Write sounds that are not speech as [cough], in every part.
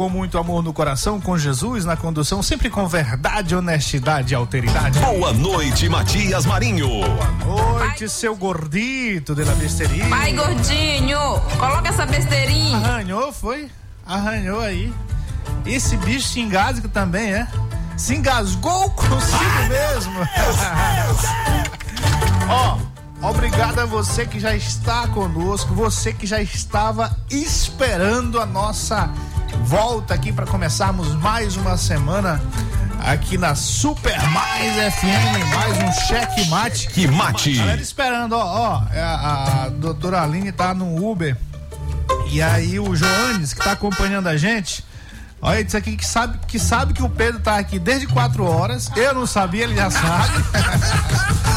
Com muito amor no coração, com Jesus na condução, sempre com verdade, honestidade e alteridade. Boa noite, Matias Marinho. Boa noite, seu gordito de la besteirinha. Pai gordinho, coloca essa besteirinha. Arranhou, foi? Arranhou aí. Esse bicho se engasga também, é? Se engasgou consigo mesmo. [laughs] Ó. Obrigado a você que já está conosco, você que já estava esperando a nossa volta aqui para começarmos mais uma semana aqui na Super Mais FM, mais um cheque mate. Que mate. Galera esperando, ó, ó, é a, a doutora Aline tá no Uber e aí o Joanes que tá acompanhando a gente, Olha, isso aqui que sabe, que sabe que o Pedro tá aqui desde quatro horas. Eu não sabia, ele já sabe.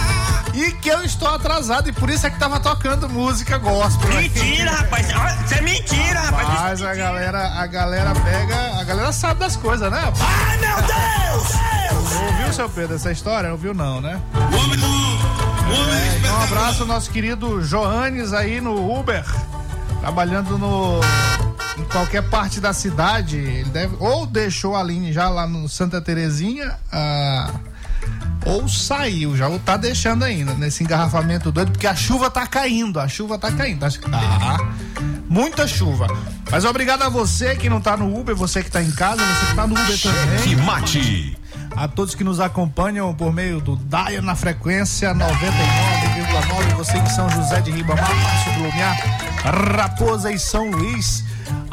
[laughs] e que eu estou atrasado e por isso é que tava tocando música gospel. Mentira, rapaz. Isso é mentira, rapaz. Mas a mentira. galera, a galera pega, a galera sabe das coisas, né? Ai, meu Deus! Deus! Ouviu, seu Pedro, essa história? Ouviu não, né? O homem do... O homem É, então, um abraço ao nosso querido Joanes aí no Uber, trabalhando no em qualquer parte da cidade. Ele deve ou deixou a Aline já lá no Santa Terezinha, ah, ou saiu já, ou tá deixando ainda nesse engarrafamento doido, porque a chuva tá caindo, a chuva tá caindo. Acho que tá muita chuva. Mas obrigado a você que não tá no Uber, você que tá em casa, você que tá no Uber Que também mate. A todos que nos acompanham por meio do Daia na frequência 99,9, você em São José de Ribamar, Passo do Raposa e São Luís.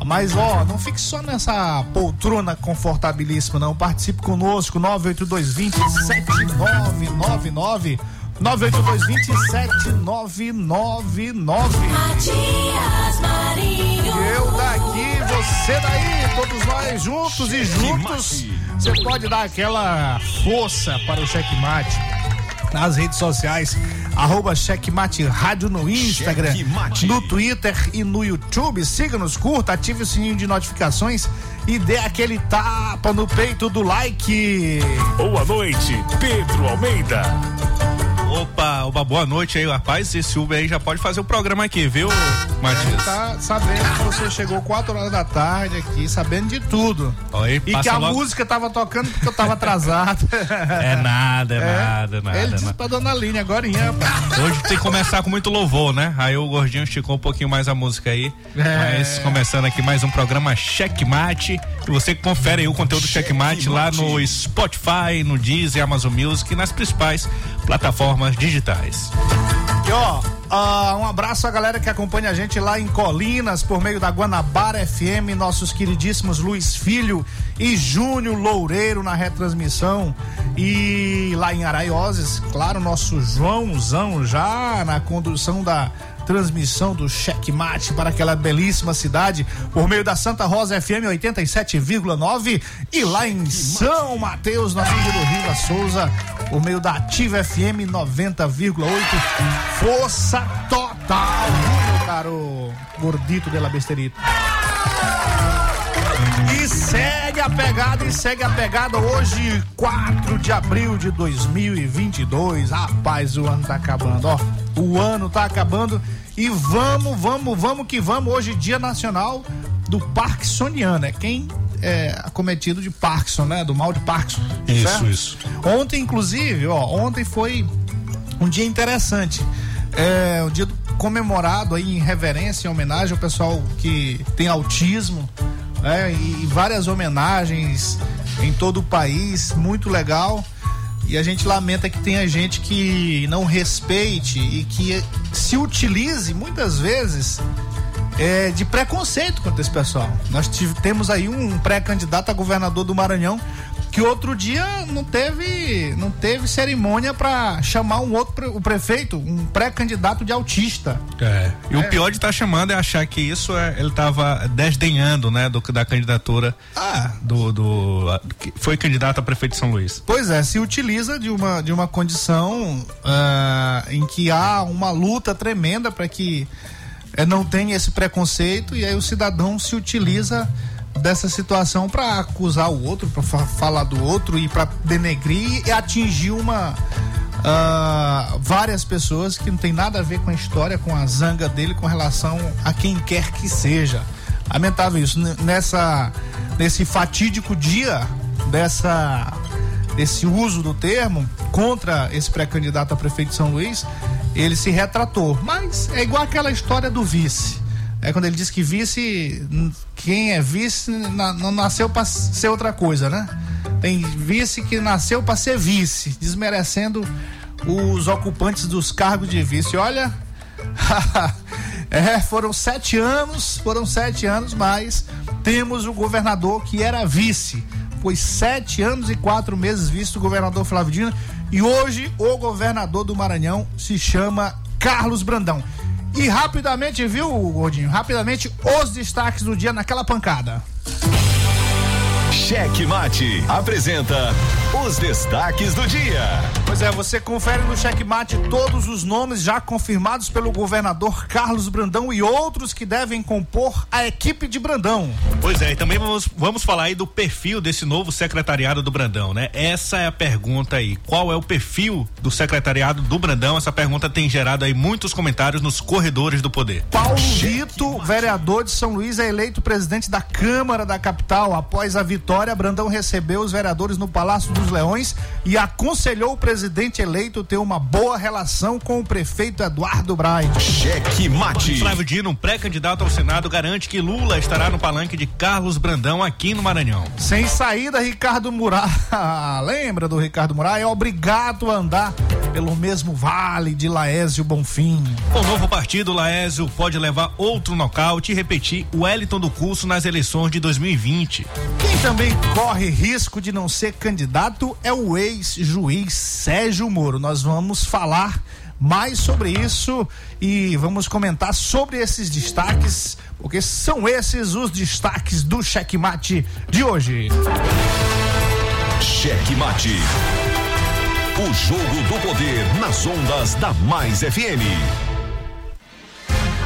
Mas ó, não fique só nessa poltrona confortabilíssima, não. Participe conosco, 98220 7999 98220 7999 Matias Marinho. Você daí, todos nós juntos e juntos. Você pode dar aquela força para o Checkmate nas redes sociais. Arroba Checkmate Rádio no Instagram, Checkmate. no Twitter e no YouTube. Siga-nos, curta, ative o sininho de notificações e dê aquele tapa no peito do like. Boa noite, Pedro Almeida. Opa, opa, boa noite aí, rapaz. Esse Uber aí já pode fazer o programa aqui, viu, Matias? Tá sabendo que você chegou 4 horas da tarde aqui, sabendo de tudo. Aí E que a logo- música tava tocando porque eu tava atrasado. [laughs] É nada, é, nada, nada. Ele disse nada. pra dona Aline agora, rapaz. Hoje tem que começar com muito louvor, né? Aí o gordinho esticou um pouquinho mais a música aí. É. Mas começando aqui mais um programa Checkmate. E você confere aí o conteúdo do Checkmate lá no Spotify, no Deezer, Amazon Music e nas principais plataformas digitais. E ó, ah, um abraço à galera que acompanha a gente lá em Colinas por meio da Guanabara FM, nossos queridíssimos Luiz Filho e Júnior Loureiro na retransmissão. E lá em Araioses, claro, nosso Joãozão já na condução da transmissão do Checkmate para aquela belíssima cidade por meio da Santa Rosa FM 87,9 e lá em São Mateus, nosso querido Riva Souza, por meio da Ativa FM 90,8. Força total, meu caro gordito de la besterita. Segue a pegada, e segue a pegada hoje, 4 de abril de 2022. Rapaz, o ano tá acabando, ó. O ano tá acabando e vamos, vamos, vamos que vamos. Hoje, Dia Nacional do Parkinsoniano. É quem é acometido de Parkinson, né? Do mal de Parkinson. Isso, certo? isso. Ontem, inclusive, ó, ontem foi um dia interessante. É um dia comemorado aí em reverência, em homenagem ao pessoal que tem autismo, né? E, várias homenagens em todo o país, muito legal. E a gente lamenta que tenha gente que não respeite e que se utilize muitas vezes é, de preconceito contra esse pessoal. Nós temos aí um pré-candidato a governador do Maranhão que outro dia não teve não teve cerimônia para chamar um outro o prefeito, um pré-candidato de autista. É. E É. o pior de estar chamando é achar que isso é, ele estava desdenhando, né, do, da candidatura Ah, do, do a- que foi candidato a prefeito de São Luís. Pois é, se utiliza de uma, de uma condição ah, em que há uma luta tremenda para que eh, não tenha esse preconceito e aí o cidadão se utiliza dessa situação para acusar o outro, para falar do outro e para denegrir e atingir uma ah, várias pessoas que não tem nada a ver com a história, com a zanga dele com relação a quem quer que seja. Lamentável isso. Nessa, nesse fatídico dia dessa desse uso do termo contra esse pré-candidato a prefeito de São Luís, ele se retratou. Mas é igual aquela história do vice. É quando ele diz que vice, quem é vice não nasceu para ser outra coisa, né? Tem vice que nasceu para ser vice, desmerecendo os ocupantes dos cargos de vice. Olha, [laughs] é, foram sete anos, foram sete anos, mas temos o governador que era vice. Foi sete anos e quatro meses vice do governador Flávio Dino. E hoje o governador do Maranhão se chama Carlos Brandão. E rapidamente, viu, Gordinho? Rapidamente, os destaques do dia naquela pancada. Cheque Mate apresenta os destaques do dia. Pois é, você confere no checkmate todos os nomes já confirmados pelo governador Carlos Brandão e outros que devem compor a equipe de Brandão. Pois é, e também vamos, vamos falar aí do perfil desse novo secretariado do Brandão, né? Essa é a pergunta aí. Qual é o perfil do secretariado do Brandão? Essa pergunta tem gerado aí muitos comentários nos corredores do poder. Paulo Vito, vereador de São Luís, é eleito presidente da Câmara da capital. Após a vitória, Brandão recebeu os vereadores no Palácio dos Leões e aconselhou o presidente eleito ter uma boa relação com o prefeito Eduardo Braide. Cheque Mate. Flávio Dino, um pré-candidato ao Senado, garante que Lula estará no palanque de Carlos Brandão aqui no Maranhão. Sem saída, Ricardo Murá, [laughs] lembra do Ricardo Murá? É obrigado a andar pelo mesmo vale de Laésio Bonfim. O novo partido, Laésio, pode levar outro nocaute e repetir o Wellington do curso nas eleições de 2020. Quem também corre risco de não ser candidato é o ex-juiz Sérgio Moro. Nós vamos falar mais sobre isso e vamos comentar sobre esses destaques, porque são esses os destaques do checkmate de hoje. Cheque Mate. O jogo do poder nas ondas da Mais FM.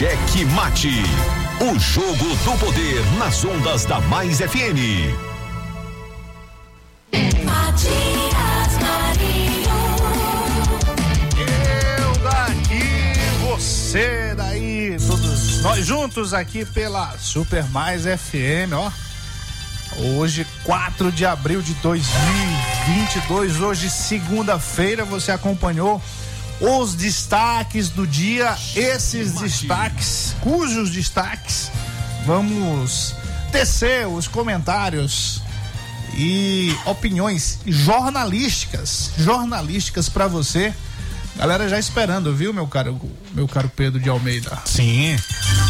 Cheque Mate. O jogo do poder nas ondas da Mais FM. Matias Marinho. Eu daqui, você daí, todos nós juntos aqui pela Super Mais FM, ó. Hoje, 4 de abril de 2022, hoje, segunda-feira, você acompanhou os destaques do dia, esses destaques, cujos destaques vamos tecer os comentários e opiniões jornalísticas, jornalísticas pra você. Galera já esperando, viu, meu caro, meu caro Pedro de Almeida? Sim.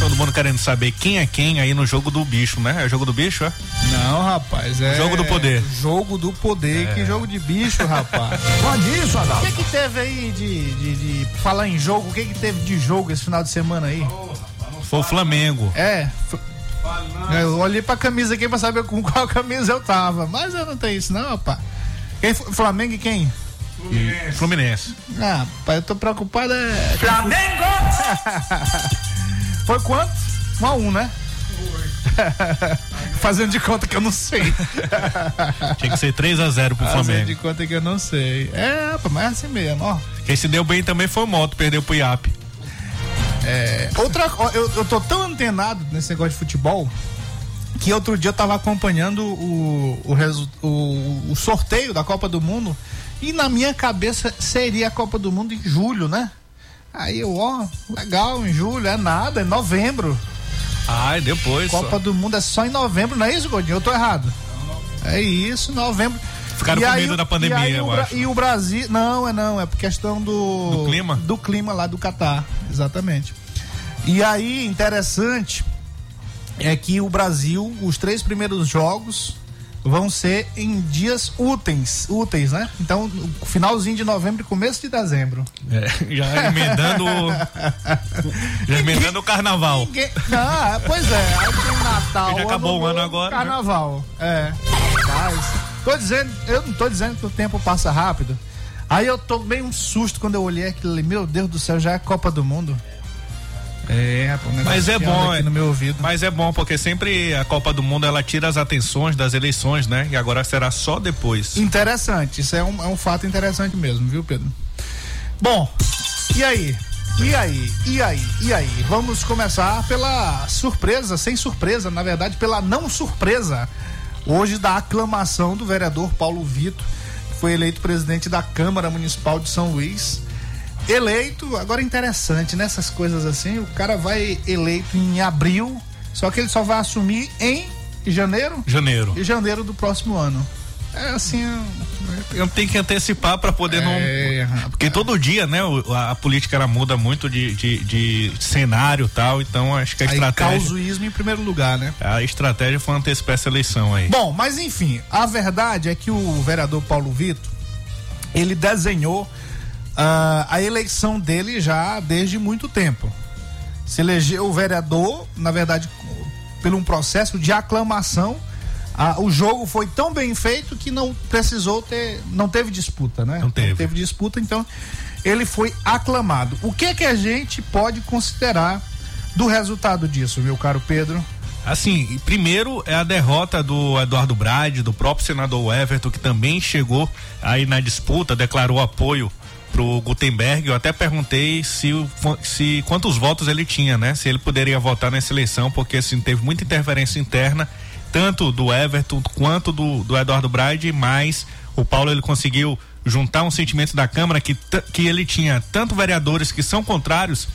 Todo mundo querendo saber quem é quem aí no jogo do bicho, né? É jogo do bicho, é? Não, rapaz, é. Jogo do poder. Jogo do poder. Que jogo de bicho, rapaz. [laughs] Pode isso, O Adalto. que que teve aí de, de, de falar em jogo? O que que teve de jogo esse final de semana aí? Foi o Flamengo. É. f- Eu olhei pra camisa aqui pra saber com [laughs] qual camisa eu tava. Mas eu não tenho isso, não, rapaz. Quem? Flamengo e quem? Fluminense. Ah, rapaz, eu tô preocupado. É... Flamengo! [laughs] Foi quanto? Um a um, né? [laughs] Fazendo de conta que eu não sei. [laughs] Tinha que ser 3 a 0 pro Fazendo Flamengo. de conta que eu não sei. É, rapaz, mas é assim mesmo, ó. Quem se deu bem também foi o Moto, perdeu pro Iap. Outra, ó, eu, eu tô tão antenado nesse negócio de futebol que outro dia eu tava acompanhando o, o, resu- o, o sorteio da Copa do Mundo e na minha cabeça seria a Copa do Mundo em julho, né? Aí eu, ó, legal, em julho, é nada, é novembro. Ai, depois. Copa do Mundo é só em novembro, não é isso, Godinho? Eu tô errado. É isso, novembro. Ficaram E com aí medo da pandemia, e aí eu acho. E o Brasil. Não, é não, é por questão do. Do clima? Do clima lá do Catar, exatamente. E aí, interessante é que o Brasil, os três primeiros jogos vão ser em dias úteis, úteis, né? Então, finalzinho de novembro e começo de dezembro. É, já emendando. já emendando o carnaval. Ninguém... Não, pois é, aí tem Natal. Já acabou o ano agora, né? Carnaval. É. Mas, tô dizendo, eu não tô dizendo que o tempo passa rápido. Aí eu tomei um susto quando eu olhei aquilo ali. Meu Deus do céu, já é Copa do Mundo. É, Mas é bom, aqui no meu ouvido. Mas é bom, porque sempre a Copa do Mundo ela tira as atenções das eleições, né? E agora será só depois. Interessante, isso é um, é um fato interessante mesmo, viu, Pedro? Bom, e aí? E aí? E aí? E aí? Vamos começar pela surpresa, sem surpresa, na verdade, pela não surpresa. Hoje da aclamação do vereador Paulo Vitor, que foi eleito presidente da Câmara Municipal de São Luís. Eleito, agora interessante, nessas coisas assim, o cara vai eleito em abril, só que ele só vai assumir em janeiro Janeiro. e janeiro do próximo ano. É assim. Eu tenho que antecipar para poder É, não. rapaz. Porque todo dia, né? A, a política ela muda muito de, de, de cenário e tal. Então acho que a Aí estratégia. causuísmo em primeiro lugar, né? A estratégia foi antecipar essa eleição aí. Bom, mas enfim, a verdade é que o vereador Paulo Vitor, ele desenhou ah, a eleição dele já desde muito tempo. Se elegeu o vereador, na verdade, por um processo de aclamação. Ah, o jogo foi tão bem feito que não precisou ter, não teve disputa, né? Não teve. disputa, então ele foi aclamado. O que que a gente pode considerar do resultado disso, meu caro Pedro? Assim, primeiro é a derrota do Eduardo Brade, do próprio senador Everton, que também chegou aí na disputa, declarou apoio pro Gutenberg. Eu até perguntei se, se quantos votos ele tinha, né? Se ele poderia votar nessa eleição, porque assim teve muita interferência interna, tanto do Everton quanto do, do Eduardo Brade, mas o Paulo ele conseguiu juntar um sentimento da Câmara que, que ele tinha tanto vereadores que são contrários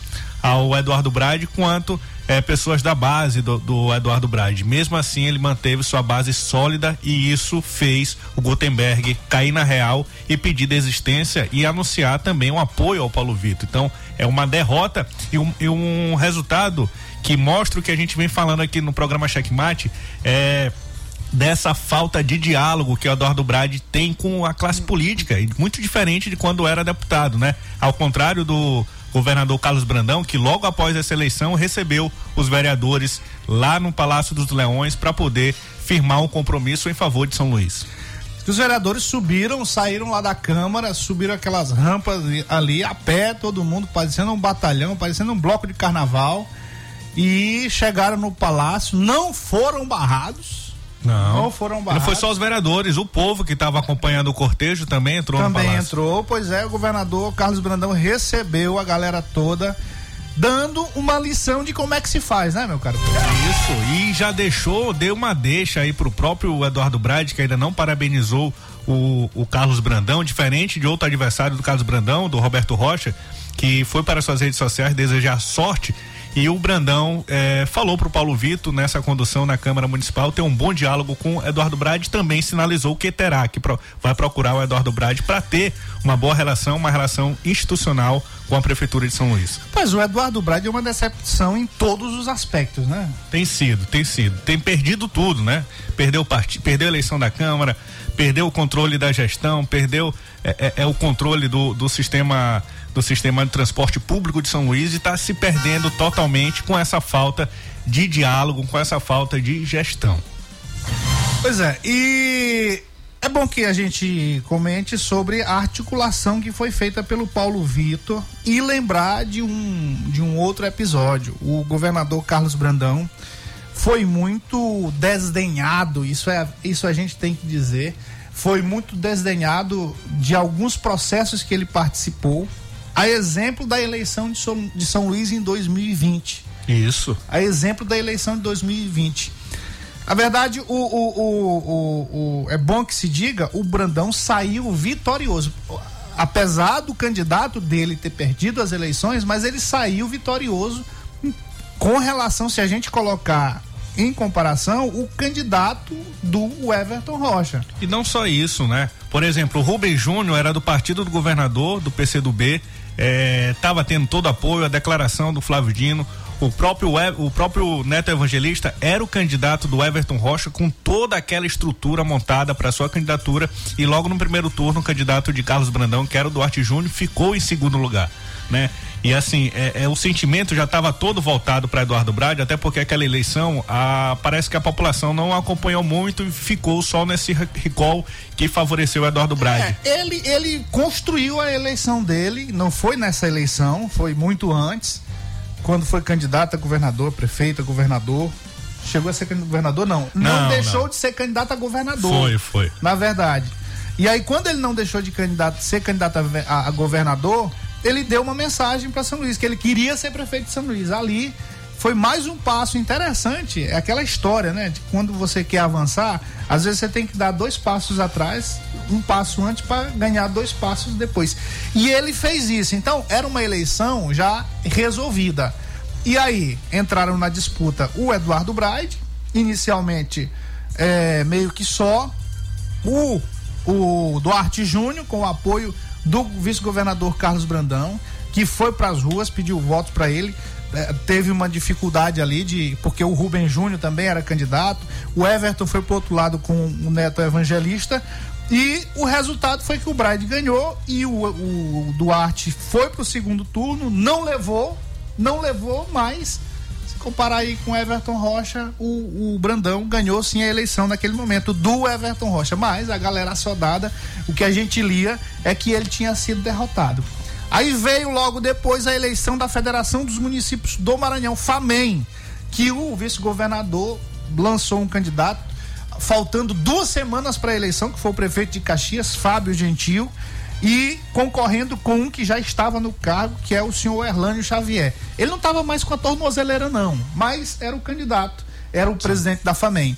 ao Eduardo Brade quanto eh, pessoas da base do, do Eduardo Brade. Mesmo assim, ele manteve sua base sólida e isso fez o Gutenberg cair na real e pedir desistência e anunciar também um apoio ao Paulo Vitor. Então, é uma derrota e um, e um resultado que mostra o que a gente vem falando aqui no programa Checkmate. É, dessa falta de diálogo que o Eduardo Brade tem com a classe política, e muito diferente de quando era deputado, né? Ao contrário do governador Carlos Brandão, que logo após essa eleição recebeu os vereadores lá no Palácio dos Leões para poder firmar um compromisso em favor de São Luís. Os vereadores subiram, saíram lá da Câmara, subiram aquelas rampas ali a pé, todo mundo parecendo um batalhão, parecendo um bloco de carnaval. E chegaram no palácio, não foram barrados. Não, Não foram Não barrados. foi só os vereadores, o povo que estava acompanhando o cortejo também entrou no Também palácio. entrou, pois é, o governador Carlos Brandão recebeu a galera toda, dando uma lição de como é que se faz, né, meu caro? Isso, e já deixou, deu uma deixa aí pro próprio Eduardo Brade, que ainda não parabenizou o, o Carlos Brandão, diferente de outro adversário do Carlos Brandão, do Roberto Rocha, que foi para suas redes sociais desejar sorte E o Brandão eh, falou para o Paulo Vitor nessa condução na Câmara Municipal ter um bom diálogo com Eduardo Brade. Também sinalizou que terá, que pro, vai procurar o Eduardo Brade para ter uma boa relação, uma relação institucional com a Prefeitura de São Luís. Mas o Eduardo Brade é uma decepção em todos os aspectos, né? Tem sido, tem sido. Tem perdido tudo, né? Perdeu, o part... perdeu a eleição da Câmara, perdeu o controle da gestão, perdeu é, é, é o controle do, do sistema do sistema de transporte público de São Luís e está se perdendo totalmente com essa falta de diálogo, com essa falta de gestão. Pois é, e é bom que a gente comente sobre a articulação que foi feita pelo Paulo Vitor e lembrar de um, de um outro episódio. O governador Carlos Brandão foi muito desdenhado, isso, é, isso a gente tem que dizer. Foi muito desdenhado de alguns processos que ele participou, a exemplo da eleição de São, de São Luís em 2020. Isso. A exemplo da eleição de 2020. A verdade, o, o, o, é bom que se diga, o Brandão saiu vitorioso. Apesar do candidato dele ter perdido as eleições, mas ele saiu vitorioso com relação, se a gente colocar em comparação, o candidato do Everton Rocha. E não só isso, né? Por exemplo, o Rubem Júnior era do partido do governador, do PCdoB, estava é, tendo todo apoio, a declaração do Flávio Dino. O próprio, o próprio Neto Evangelista era o candidato do Everton Rocha com toda aquela estrutura montada para sua candidatura e logo no primeiro turno o candidato de Carlos Brandão, que era o Duarte Júnior, ficou em segundo lugar, né? E assim, é, é o sentimento já estava todo voltado para Eduardo Brade, até porque aquela eleição, a, parece que a população não acompanhou muito e ficou só nesse recall que favoreceu Eduardo Brade. É, ele, ele construiu a eleição dele, não foi nessa eleição, foi muito antes, quando foi candidato a governador, prefeito, a governador. Chegou a ser governador? Não. Não, Não, deixou não. de ser candidato a governador. Foi, foi. Na verdade. E aí, quando ele não deixou de candidato, ser candidato a, a- a governador, ele deu uma mensagem para São Luís, que ele queria ser prefeito de São Luís. Ali foi mais um passo interessante. É aquela história, né? De quando você quer avançar, às vezes você tem que dar dois passos atrás, um passo antes para ganhar dois passos depois. E ele fez isso. Então, era uma eleição já resolvida. E aí, entraram na disputa o Eduardo Braide, inicialmente é, meio que só, o, o Duarte Júnior, com o apoio do vice-governador Carlos Brandão, que foi para as ruas, pediu votos para ele. eh, teve uma dificuldade ali de porque o Rubem Júnior também era candidato, o Everton foi pro outro lado com o Neto Evangelista e o resultado foi que o Bride ganhou e o, o Duarte foi pro segundo turno, não levou, não levou, mas se comparar aí com Everton Rocha, o, o Brandão ganhou sim a eleição naquele momento do Everton Rocha. Mas a galera assodada, o que a gente lia é que ele tinha sido derrotado. Aí veio logo depois a eleição da Federação dos Municípios do Maranhão, FAMEM, que o vice-governador lançou um candidato, faltando duas semanas para a eleição, que foi o prefeito de Caxias, Fábio Gentil, e concorrendo com um que já estava no cargo, que é o senhor Erlânio Xavier. Ele não estava mais com a tornozeleira, não, mas era o candidato, era o presidente da FAMEM.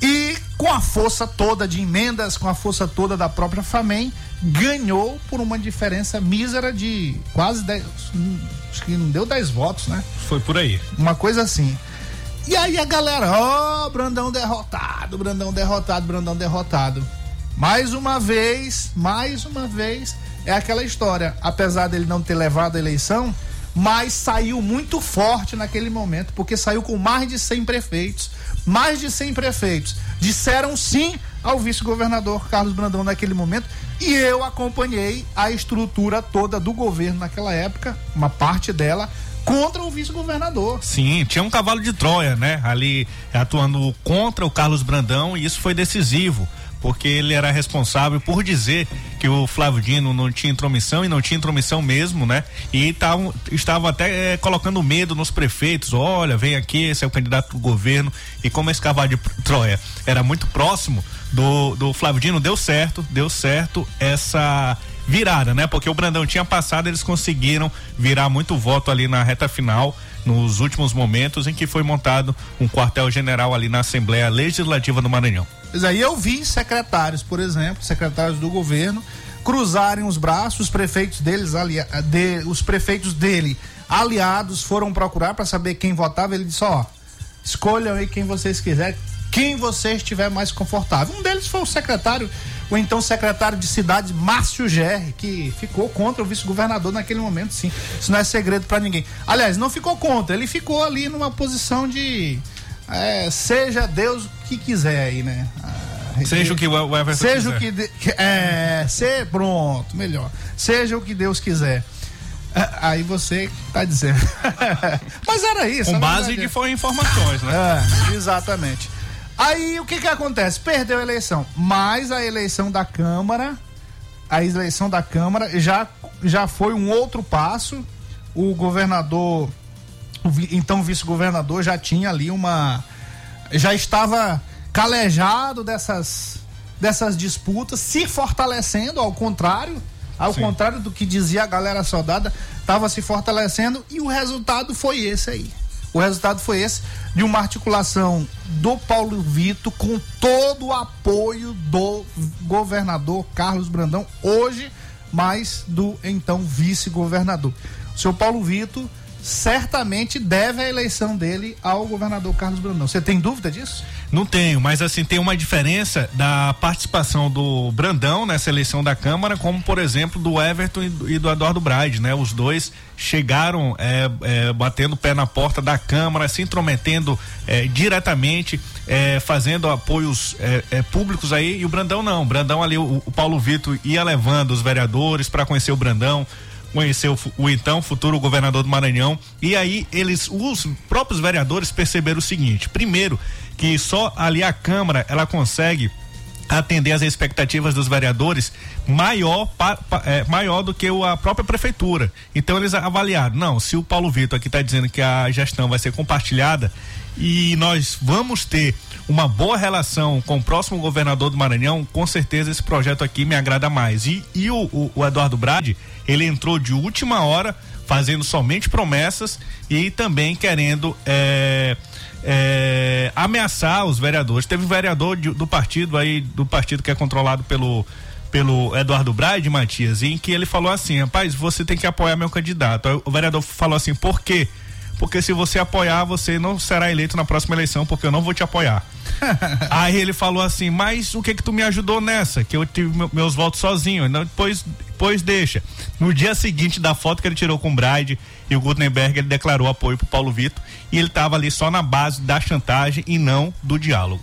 E com a força toda de emendas, com a força toda da própria FAMEM, ganhou por uma diferença mísera de quase 10. hum, Acho que não deu 10 votos, né? Foi por aí. Uma coisa assim. E aí a galera, ó, Brandão derrotado, Brandão derrotado, Brandão derrotado. Mais uma vez, mais uma vez, é aquela história. Apesar dele não ter levado a eleição, mas saiu muito forte naquele momento, porque saiu com mais de 100 prefeitos. Mais de 100 prefeitos disseram sim ao vice-governador Carlos Brandão naquele momento. E eu acompanhei a estrutura toda do governo naquela época, uma parte dela, contra o vice-governador. Sim, tinha um cavalo de Troia, né? Ali atuando contra o Carlos Brandão e isso foi decisivo, porque ele era responsável por dizer que o Flávio Dino não tinha intromissão e não tinha intromissão mesmo, né? E tavam, até eh, colocando medo nos prefeitos. Olha, vem aqui, esse é o candidato do governo. E como esse cavalo de Troia era muito próximo do, do Flávio Dino, deu certo, deu certo essa virada, né? Porque o Brandão tinha passado, eles conseguiram virar muito voto ali na reta final, nos últimos momentos em que foi montado um quartel-general ali na Assembleia Legislativa do Maranhão. Pois aí eu vi secretários, por exemplo, secretários do governo, cruzarem os braços, os prefeitos deles ali, de, os prefeitos dele aliados foram procurar para saber quem votava. Ele disse: ó, escolham aí quem vocês quiserem, quem você estiver mais confortável. Um deles foi o secretário, o então secretário de cidade, Márcio Gerri, que ficou contra o vice-governador naquele momento, sim. Isso não é segredo para ninguém. Aliás, não ficou contra, ele ficou ali numa posição de. é, seja Deus o que quiser aí, né? Ah, Seja o que o Everton Seja quiser. o que. de- é, ser pronto, melhor. Seja o que Deus quiser. Ah, Aí você tá dizendo. [laughs] Mas era isso. Com a base de é- foi informações, né? é, exatamente. Aí o que que acontece? Perdeu a eleição, mas a eleição da Câmara, a eleição da Câmara já, já foi um outro passo. O governador, o então vice-governador, já tinha ali uma. Já estava calejado dessas, dessas disputas, se fortalecendo, ao contrário. Ao Sim. contrário do que dizia a galera soldada, estava se fortalecendo e o resultado foi esse aí. O resultado foi esse de uma articulação do Paulo Vito com todo o apoio do governador Carlos Brandão, hoje mais do então vice-governador. O seu Paulo Vito certamente deve a eleição dele ao governador Carlos Brandão. Você tem dúvida disso? Não tenho, mas assim, tem uma diferença da participação do Brandão nessa eleição da Câmara, como por exemplo do Everton e do, do Eduardo Braide, né? Os dois chegaram é, é, batendo o pé na porta da Câmara, se intrometendo é, diretamente, é, fazendo apoios é, é, públicos aí, e o Brandão não. O Brandão ali, o, o Paulo Vitor ia levando os vereadores para conhecer o Brandão conheceu o, então futuro governador do Maranhão. E aí eles os próprios vereadores perceberam o seguinte. Primeiro que só ali a câmara ela consegue atender às expectativas dos vereadores maior pa- pa- é, maior do que o- a própria prefeitura então eles avaliaram não se o Paulo Vitor aqui está dizendo que a gestão vai ser compartilhada e nós vamos ter uma boa relação com o próximo governador do Maranhão, com certeza esse projeto aqui me agrada mais. E, e o, o- o Eduardo Brade, ele entrou de última hora, fazendo somente promessas e também querendo é, é, ameaçar os vereadores. Teve um vereador de- do partido aí, do partido que é controlado pelo pelo Eduardo Brade, Matias, em que ele falou assim, rapaz, você tem que apoiar meu candidato. Aí o vereador falou assim, por quê? Porque se você apoiar, você não será eleito na próxima eleição, porque eu não vou te apoiar. [laughs] Aí ele falou assim, mas o que que tu me ajudou nessa? Que eu tive meu- meus votos sozinho. Não, depois, depois deixa. No dia seguinte da foto que ele tirou com o Bride e o Gutenberg, ele declarou apoio pro Paulo Vitor e ele tava ali só na base da chantagem e não do diálogo.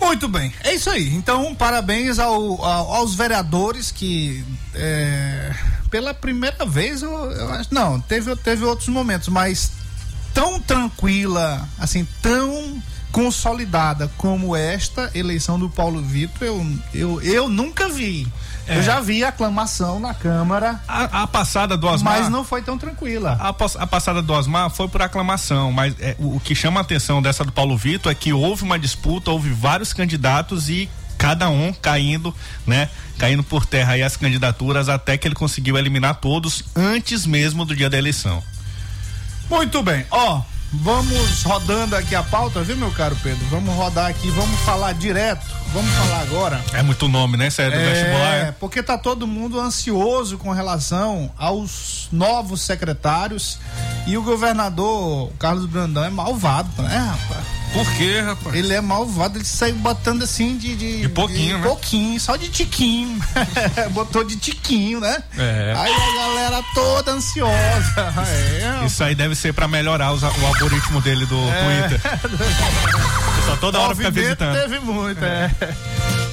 Muito bem, é isso aí. Então, parabéns ao- ao- aos vereadores que é, pela primeira vez, eu, eu acho, não, teve, teve outros momentos, mas tão tranquila, assim, tão consolidada como esta eleição do Paulo Vitor, eu, eu, eu nunca vi. É. Eu já vi aclamação na Câmara, A, a passada do Osmar. mas não foi tão tranquila. A, a passada do Osmar foi por aclamação, mas é, o, o que chama a atenção dessa do Paulo Vitor é que houve uma disputa, houve vários candidatos e cada um caindo, né? Caindo por terra aí as candidaturas até que ele conseguiu eliminar todos antes mesmo do dia da eleição. Muito bem, ó, vamos rodando aqui a pauta, viu, meu caro Pedro? Vamos rodar aqui, vamos falar direto, vamos falar agora. É muito nome, né? Sério, do vestibular. É, porque tá todo mundo ansioso com relação aos novos secretários e o governador Carlos Brandão é malvado, né, rapaz? Por quê, rapaz? Ele é malvado, ele saiu botando assim de. De, De pouquinho, de né? pouquinho, só de tiquinho. [laughs] Botou de tiquinho, né? É. Aí a galera toda ansiosa. [laughs] É, Isso aí deve ser pra melhorar os- o algoritmo dele do Twitter. [laughs] Só toda hora fica visitando. teve muito, é.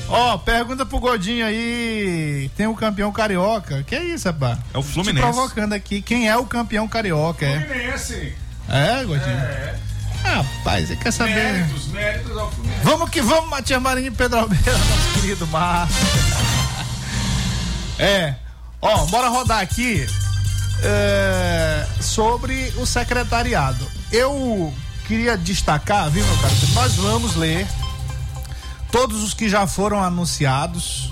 Ó, pergunta pro Godinho aí. Tem o campeão carioca. Que é isso, rapaz? É o Te Fluminense. provocando aqui. Quem é o campeão carioca? É, Fluminense. é Godinho? É. Rapaz, você quer saber? méritos ao Fluminense. Vamos que vamos, Matias Marinho e Pedro Almeida, [laughs] nosso querido Márcio. É. Ó, bora rodar aqui é, sobre o secretariado. Eu queria destacar, viu, meu caro? Nós vamos ler todos os que já foram anunciados.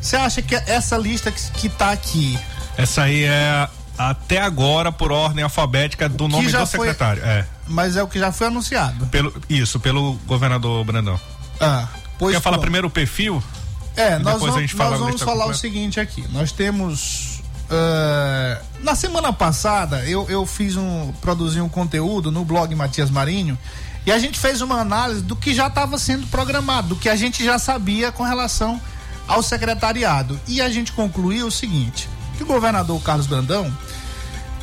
Você acha que essa lista que, que tá aqui, Essa aí é até agora por ordem alfabética do nome do foi- secretário. É. mas é o que já foi anunciado? Pelo, isso, pelo governador Brandão. Ah, pois Quer falar primeiro o perfil? É, nós depois a vamos, gente fala nós a vamos lista falar o completa. seguinte aqui. Nós temos eh, na semana passada eu, eu fiz um. produzi um conteúdo no blog Matias Marinho e a gente fez uma análise do que já estava sendo programado, do que a gente já sabia com relação ao secretariado. E a gente concluiu o seguinte: que o governador Carlos Brandão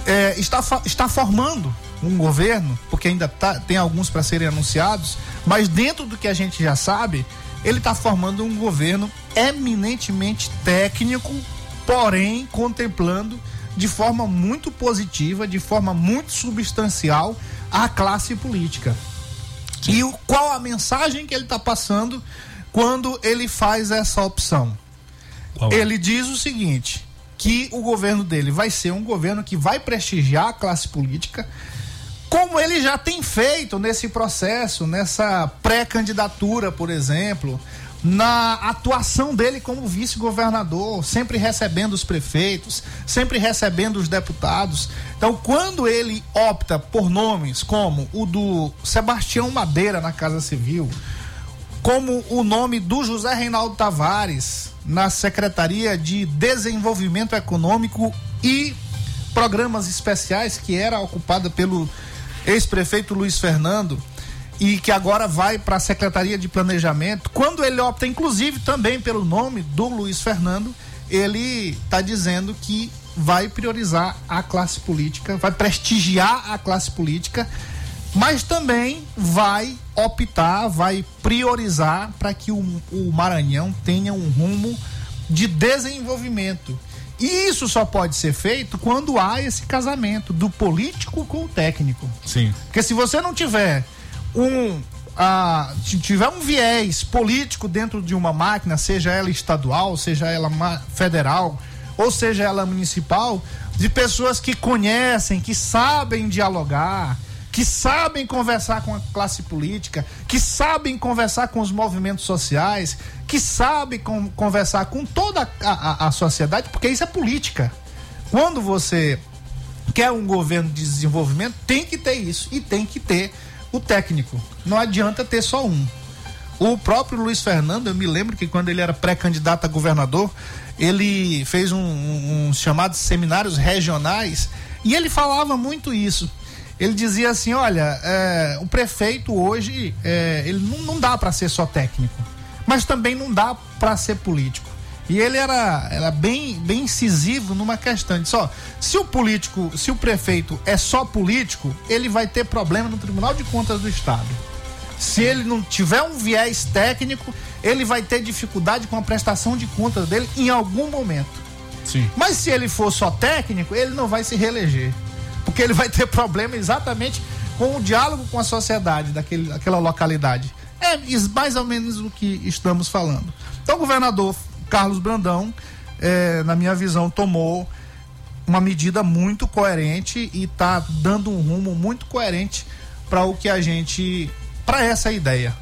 eh, está, está formando um governo, porque ainda tá- tem alguns para serem anunciados, mas dentro do que a gente já sabe, ele está formando um governo eminentemente técnico, porém contemplando de forma muito positiva, de forma muito substancial a classe política. E o, qual a mensagem que ele está passando quando ele faz essa opção? Qual? Ele diz o seguinte: que o governo dele vai ser um governo que vai prestigiar a classe política, como ele já tem feito nesse processo, nessa pré-candidatura, por exemplo, na atuação dele como vice-governador, sempre recebendo os prefeitos, sempre recebendo os deputados. Então, quando ele opta por nomes como o do Sebastião Madeira na Casa Civil, como o nome do José Reinaldo Tavares na Secretaria de Desenvolvimento Econômico e Programas Especiais, que era ocupada pelo ex-prefeito Luiz Fernando e que agora vai para a Secretaria de Planejamento. Quando ele opta, inclusive, também pelo nome do Luiz Fernando, ele está dizendo que vai priorizar a classe política, vai prestigiar a classe política mas também vai optar, vai priorizar para que o, o Maranhão tenha um rumo de desenvolvimento. E isso só pode ser feito quando há esse casamento do político com o técnico. Sim. Porque se você não tiver um. se tiver um viés político dentro de uma máquina, seja ela estadual, seja ela federal, ou seja ela municipal, de pessoas que conhecem, que sabem dialogar, que sabem conversar com a classe política, que sabem conversar com os movimentos sociais, que sabem com- conversar com toda a- a- a sociedade, porque isso é política. Quando você quer um governo de desenvolvimento, tem que ter isso. E tem que ter o técnico. Não adianta ter só um. O próprio Luiz Fernando, eu me lembro que quando ele era pré-candidato a governador, ele fez um, um, uns chamados seminários regionais e ele falava muito isso. Ele dizia assim: olha, é, o prefeito hoje, é, ele não, não dá para ser só técnico, mas também não dá para ser político. E ele era, era bem, bem incisivo numa questão. Ele disse, ó, se o político, se o prefeito é só político, ele vai ter problema no Tribunal de Contas do Estado. Se ele não tiver um viés técnico, ele vai ter dificuldade com a prestação de contas dele em algum momento. Sim. Mas se ele for só técnico, ele não vai se reeleger. Porque ele vai ter problema exatamente com o diálogo com a sociedade daquele, daquela localidade. É is- mais ou menos o que estamos falando. Então, o governador Carlos Brandão, eh, na minha visão, tomou uma medida muito coerente e está dando um rumo muito coerente para o que a gente. para essa ideia.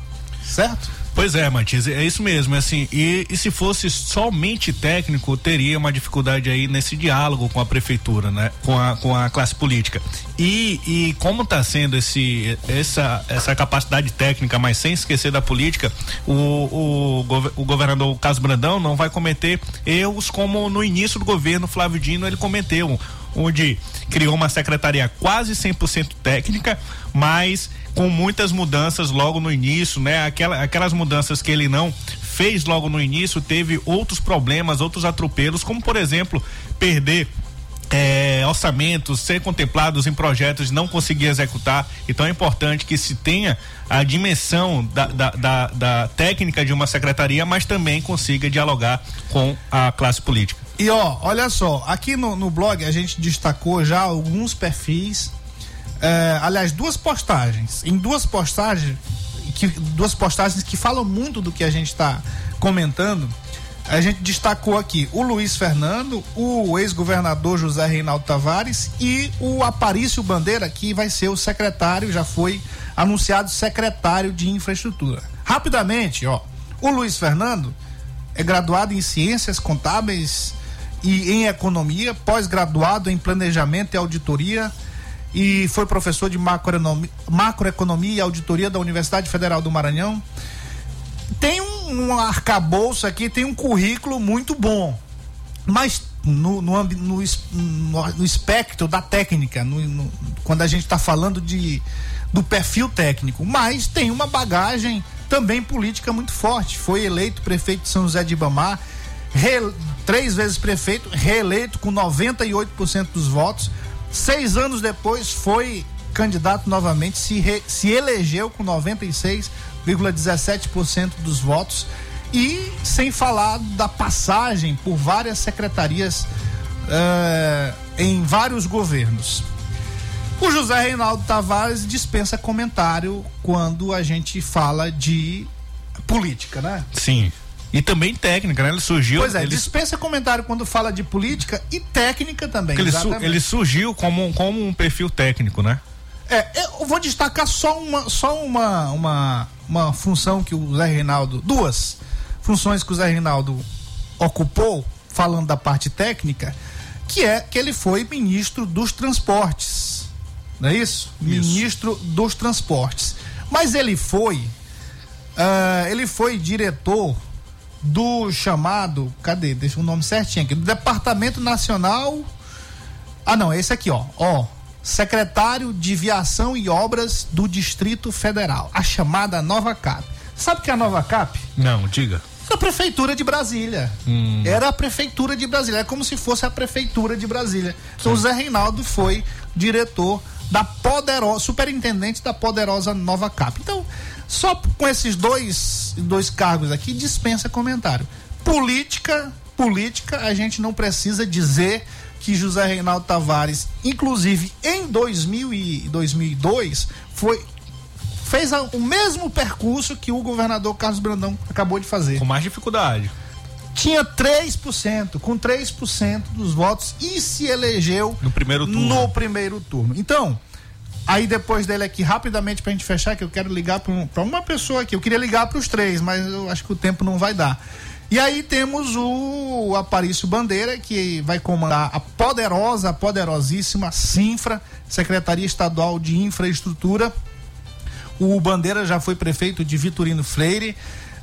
Certo? Pois é, Matias, é isso mesmo, é assim, e, e se fosse somente técnico, teria uma dificuldade aí nesse diálogo com a prefeitura, né? Com a, com a classe política. E, e como está sendo esse, essa, essa capacidade técnica, mas sem esquecer da política, o, o, o governador Caso Brandão não vai cometer erros como no início do governo Flávio Dino ele cometeu, onde criou uma secretaria quase 100% técnica, mas com muitas mudanças logo no início, né? Aquela, aquelas mudanças que ele não fez logo no início, teve outros problemas, outros atropelos, como por exemplo, perder é, orçamentos, ser contemplados em projetos não conseguir executar. Então é importante que se tenha a dimensão da, da, da, da técnica de uma secretaria, mas também consiga dialogar com a classe política. E ó, olha só, aqui no, no blog a gente destacou já alguns perfis, é, aliás, duas postagens. Em duas postagens, que, duas postagens que falam muito do que a gente está comentando. A gente destacou aqui o Luiz Fernando, o ex-governador José Reinaldo Tavares e o Aparício Bandeira, que vai ser o secretário, já foi anunciado secretário de infraestrutura. Rapidamente, ó, o Luiz Fernando é graduado em ciências contábeis e em economia, pós-graduado em planejamento e auditoria e foi professor de macroeconomia, macroeconomia e auditoria da Universidade Federal do Maranhão. Tem um, um arcabouço aqui, tem um currículo muito bom, mas no, no, no, no- espectro da técnica, no- quando a gente está falando de, do perfil técnico, mas tem uma bagagem também política muito forte. Foi eleito prefeito de São José de Ibamar, re- três vezes prefeito, reeleito com 98% dos votos. Seis anos depois foi candidato novamente, se, re- se elegeu com 96,17% dos votos. E sem falar da passagem por várias secretarias eh, em vários governos. O José Reinaldo Tavares dispensa comentário quando a gente fala de política, né? Sim. E também técnica, né? Ele surgiu. Pois é, ele, dispensa comentário quando fala de política e técnica também. ele, su- ele surgiu como, como um perfil técnico, né? É, eu vou destacar só uma, só uma, uma, uma função que o Zé Reinaldo, duas funções que o Zé Reinaldo ocupou, falando da parte técnica, que é que ele foi ministro dos transportes. Não é isso? Ministro dos transportes. Mas ele foi, ah, ele foi diretor do chamado, cadê? Deixa o nome certinho aqui, do Departamento Nacional ah, não, esse aqui, ó. Ó. Secretário de Viação e Obras do Distrito Federal. A chamada Nova Cap. Sabe o que é a Nova Cap? Não, diga. Era a Prefeitura de Brasília. Hum. Era a Prefeitura de Brasília. É como se fosse a Prefeitura de Brasília. Então o Zé Reinaldo foi diretor da poderosa, superintendente da poderosa Nova Cap. Então, só com esses dois, dois cargos aqui, dispensa comentário. Política, política, a gente não precisa dizer que José Reinaldo Tavares, inclusive em 2000 e 2002, foi fez o mesmo percurso que o governador Carlos Brandão acabou de fazer Com mais dificuldade. tinha 3%, com 3% dos votos e se elegeu No primeiro turno. no primeiro turno. Então, aí depois dele aqui, rapidamente pra gente fechar, que eu quero ligar pra, um- pra uma pessoa aqui. Eu queria ligar pros três, mas eu acho que o tempo não vai dar. E aí temos o Aparício Bandeira, que vai comandar a poderosa, poderosíssima Sinfra, Secretaria Estadual de Infraestrutura. O Bandeira já foi prefeito de Vitorino Freire.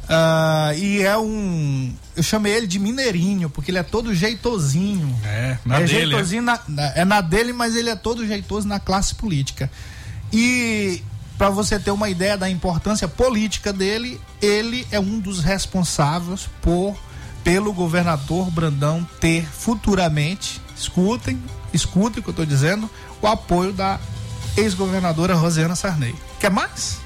Ah, e é um. Eu chamei ele de Mineirinho, porque ele é todo jeitosinho. É, na é dele. é. jeitosinho na- na- é na dele, mas ele é todo jeitoso na classe política. E para você ter uma ideia da importância política dele, ele é um dos responsáveis por pelo governador Brandão ter futuramente, escutem, escutem o que eu estou dizendo, o apoio da ex-governadora Rosiana Sarney. Quer mais?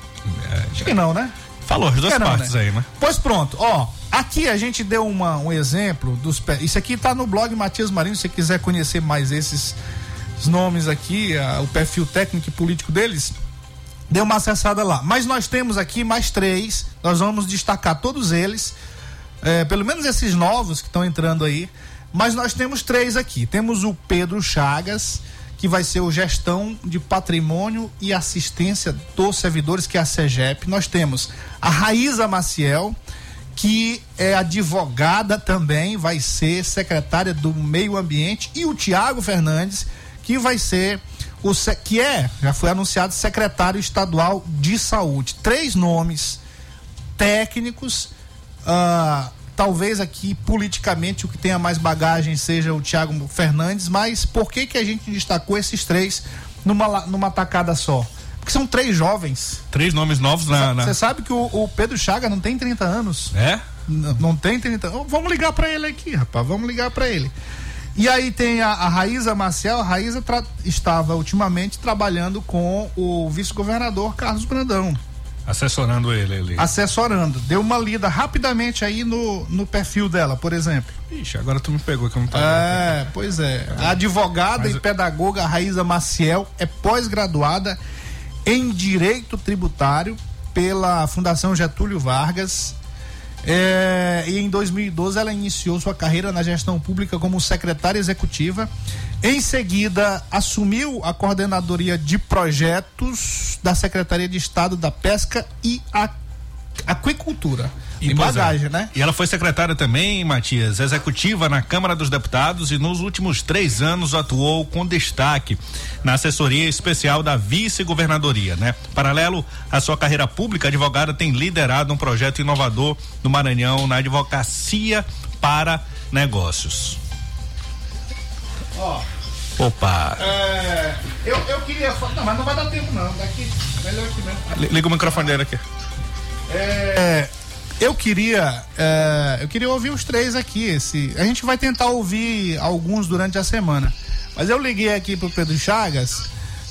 Acho que não, né? Falou as duas Quer não, partes né? aí, né? Pois pronto, ó. Aqui a gente deu uma- um exemplo dos. Isso aqui tá no blog Matias Marinho. Se você quiser conhecer mais esses nomes aqui, a- o perfil técnico e político deles, dê uma acessada lá. Mas nós temos aqui mais três. Nós vamos destacar todos eles. é, pelo menos esses novos que estão entrando aí. Mas nós temos três aqui. Temos o Pedro Chagas, que vai ser o gestão de patrimônio e assistência dos servidores, que é a SEGEP. Nós temos a Raíza Maciel, que é advogada também, vai ser secretária do Meio Ambiente, e o Tiago Fernandes, que vai ser o que é, já foi anunciado secretário estadual de saúde. Três nomes técnicos. ah, talvez aqui politicamente o que tenha mais bagagem seja o Thiago Fernandes, mas por que que a gente destacou esses três numa, numa tacada só? Porque são três jovens. Três nomes novos na. na- Você sabe que o, o Pedro Chaga não tem 30 anos. É? N- Não tem 30 anos. Vamos ligar pra ele aqui, rapaz. Vamos ligar pra ele. E aí tem a, a Raíza Marcel. A Raíza tra- estava ultimamente trabalhando com o vice-governador Carlos Brandão Assessorando ele ali. assessorando. Deu uma lida rapidamente aí no, no perfil dela, por exemplo. Ixi, agora tu me pegou que eu não tava. É, pois é. A advogada Mas e pedagoga Raíza Maciel é pós-graduada em Direito Tributário pela Fundação Getúlio Vargas. É, e em 2012 ela iniciou sua carreira na gestão pública como secretária executiva. Em seguida, assumiu a coordenadoria de projetos da Secretaria de Estado da Pesca e Aquicultura. E é. bagagem, né? E ela foi secretária também, Matias, executiva na Câmara dos Deputados e nos últimos três anos atuou com destaque na assessoria especial da vice-governadoria, né? Paralelo à sua carreira pública, a advogada tem liderado um projeto inovador no Maranhão na advocacia para negócios. Ó, Opa. é, eu, eu queria falar. Não, mas não vai dar tempo não. Daqui, melhor aqui mesmo. Li- Liga o microfone dele aqui. É, eu queria, é, eu queria ouvir os três aqui. Esse, a gente vai tentar ouvir alguns durante a semana. Mas eu liguei aqui pro Pedro Chagas,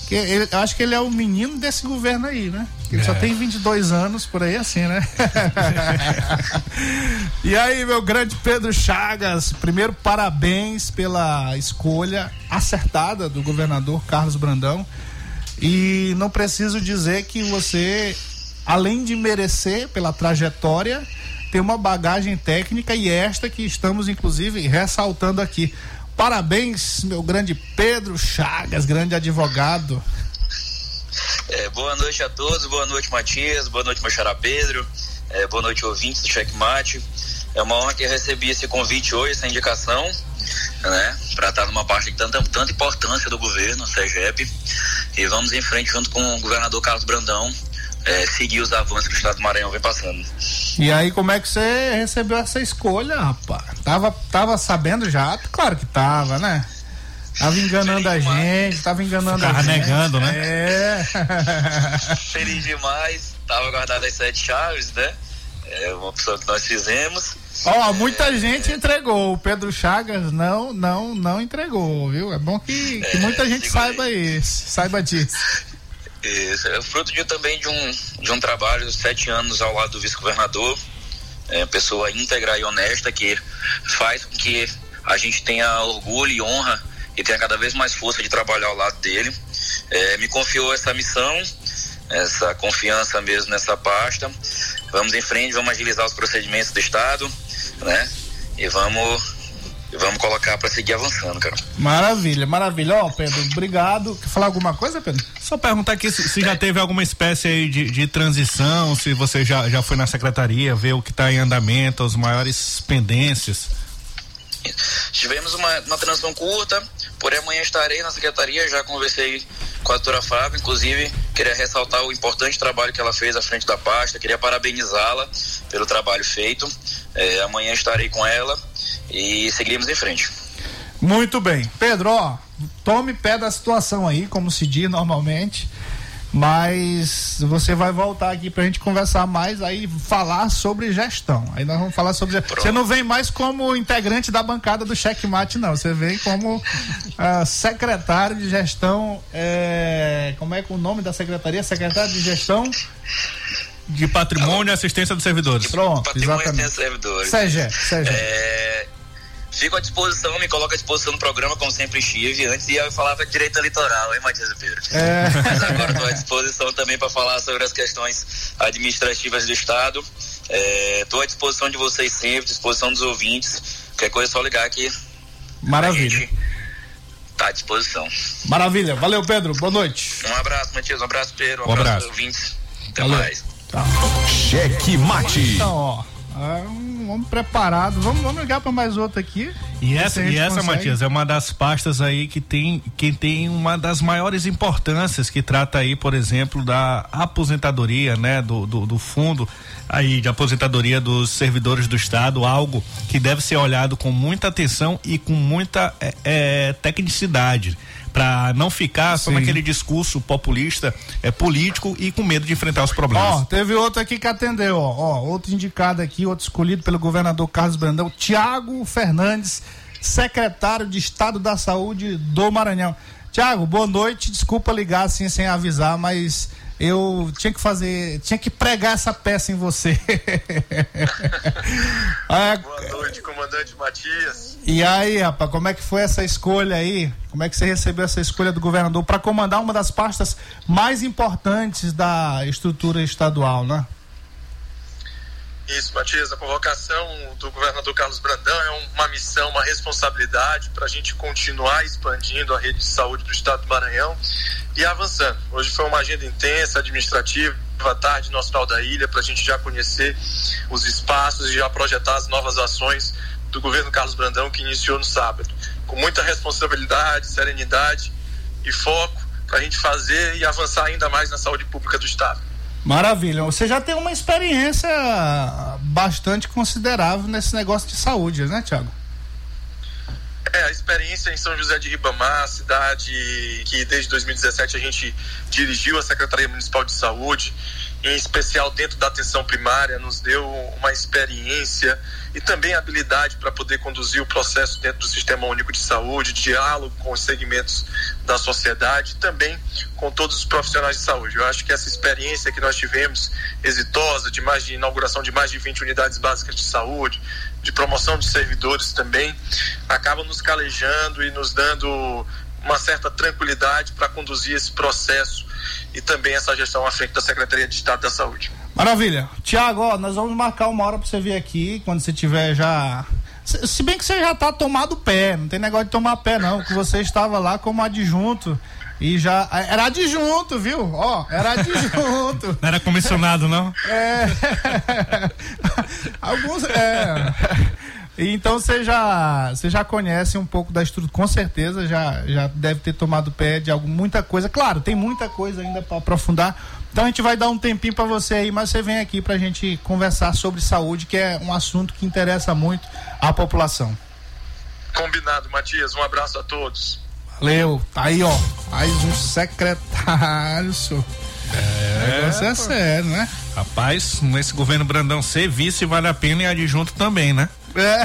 que ele- eu acho que ele é o menino desse governo aí, né? Ele só É. tem 22 anos, por aí assim, né? [laughs] e aí, meu grande Pedro Chagas, primeiro parabéns pela escolha acertada do governador Carlos Brandão. E não preciso dizer que você, além de merecer pela trajetória, tem uma bagagem técnica e esta que estamos, inclusive, ressaltando aqui. Parabéns, meu grande Pedro Chagas, grande advogado. É, boa noite a todos, boa noite Matias, boa noite meu Pedro, é, boa noite ouvintes do Checkmate. É uma honra que eu recebi esse convite hoje, essa indicação, né, para estar numa parte de tanta, tanta importância do governo, CEGEP, e vamos em frente junto com o governador Carlos Brandão, é, seguir os avanços que o estado do Maranhão vem passando. E aí, como é que você recebeu essa escolha, rapaz? Tava, tava sabendo já? Claro que tava, né? Tava enganando a gente, tava enganando Ficava a gente. negando, né? É. Feliz demais, tava guardado as sete chaves, né? É uma opção que nós fizemos. Ó, muita gente entregou. O Pedro Chagas não, não, não entregou, viu? É bom que, que É, muita gente digo aí. saiba isso, saiba disso. Isso, é fruto de, também de um, de um trabalho, sete anos ao lado do vice-governador, é, pessoa íntegra e honesta que faz com que a gente tenha orgulho e honra e tenha cada vez mais força de trabalhar ao lado dele. É, me confiou essa missão, essa confiança mesmo nessa pasta. Vamos em frente, vamos agilizar os procedimentos do Estado, né? E vamos, e vamos colocar para seguir avançando, cara. Maravilha, maravilha. Ó, Pedro, obrigado. Quer falar alguma coisa, Pedro? Só perguntar aqui se, se já teve alguma espécie aí de, de transição, se você já, já foi na secretaria, ver o que está em andamento, as maiores pendências. Tivemos uma, uma transição curta, porém amanhã estarei na secretaria, já conversei com a doutora Fábio, inclusive queria ressaltar o importante trabalho que ela fez à frente da pasta, queria parabenizá-la pelo trabalho feito. É, amanhã estarei com ela e seguiremos em frente. Muito bem. Pedro, ó, tome pé da situação aí, como se diz normalmente. Mas você vai voltar aqui pra gente conversar mais aí, falar sobre gestão. Aí nós vamos falar sobre. Pronto. Você não vem mais como integrante da bancada do Checkmate, não. Você vem como ah, secretário de gestão. é, Como é que é o nome da secretaria? Secretário de gestão. De patrimônio e assistência dos servidores. Pronto, Patrimônio e exatamente. servidores. SEGE, SEGE. É, fico à disposição, me coloco à disposição no programa, como sempre estive. Antes eu falava de direito eleitoral, hein, Matias e Pedro? É. Mas agora estou à disposição também para falar sobre as questões administrativas do Estado. Estou à disposição de vocês sempre, à disposição dos ouvintes. Qualquer coisa é só ligar aqui. Maravilha. Está à disposição. Maravilha. Valeu, Pedro. Boa noite. Um abraço, Matias. Um abraço, Pedro. Um, Um abraço, abraço. ouvintes. Até Valeu. mais. Cheque Mate. Então, ó. é um homem preparado. Vamos, vamos ligar para mais outro aqui. E essa, e essa consegue. Matias, é uma das pastas aí que tem, que tem uma das maiores importâncias que trata aí, por exemplo, da aposentadoria, né? Do, do, do fundo aí de aposentadoria dos servidores do Estado, algo que deve ser olhado com muita atenção e com muita é, é, tecnicidade para não ficar só Sim. naquele discurso populista, é político e com medo de enfrentar os problemas. Ó, teve outro aqui que atendeu, ó. ó. Outro indicado aqui, outro escolhido pelo governador Carlos Brandão, Tiago Fernandes, secretário de Estado da Saúde do Maranhão. Tiago, boa noite. Desculpa ligar assim sem avisar, mas eu tinha que fazer, tinha que pregar essa peça em você. É, [laughs] Boa noite, comandante Matias. e aí, rapaz, como é que foi essa escolha aí? Como é que você recebeu essa escolha do governador para comandar uma das pastas mais importantes da estrutura estadual, né? Isso, Matias, a convocação do governador Carlos Brandão é uma missão, uma responsabilidade para a gente continuar expandindo a rede de saúde do estado do Maranhão e avançando. Hoje foi uma agenda intensa, administrativa, à tarde no Hospital da Ilha, para a gente já conhecer os espaços e já projetar as novas ações do governo Carlos Brandão que iniciou no sábado. Com muita responsabilidade, serenidade e foco para a gente fazer e avançar ainda mais na saúde pública do estado. Maravilha. Você já tem uma experiência bastante considerável nesse negócio de saúde, né, Tiago? É, a experiência em São José de Ribamar, cidade que desde 2017 a gente dirigiu a Secretaria Municipal de Saúde, em especial dentro da atenção primária, nos deu uma experiência e também habilidade para poder conduzir o processo dentro do Sistema Único de Saúde, diálogo com os segmentos da sociedade, também com todos os profissionais de saúde. Eu acho que essa experiência que nós tivemos, exitosa, de mais de inauguração de mais de 20 unidades básicas de saúde, de promoção de servidores também, acaba nos calejando e nos dando uma certa tranquilidade para conduzir esse processo e também essa gestão à frente da Secretaria de Estado da Saúde. Maravilha. Tiago, ó, nós vamos marcar uma hora pra você vir aqui, quando você tiver já. Se, se bem que você já tá tomado pé, não tem negócio de tomar pé, não, que você estava lá como adjunto. E já. Era adjunto, viu? Ó, era adjunto. [laughs] Não era comissionado, não? É. [laughs] Alguns. É. Então você já, você já conhece um pouco da estrutura, com certeza já, já deve ter tomado pé de algum, muita coisa. Claro, tem muita coisa ainda para aprofundar. Então a gente vai dar um tempinho para você aí, mas você vem aqui para a gente conversar sobre saúde, que é um assunto que interessa muito à população. Combinado, Matias. Um abraço a todos. Valeu. Tá aí, ó. Mais um secretário, senhor. [laughs] É, o negócio é sério, né? Rapaz, nesse governo Brandão ser vice vale a pena e adjunto também, né? É.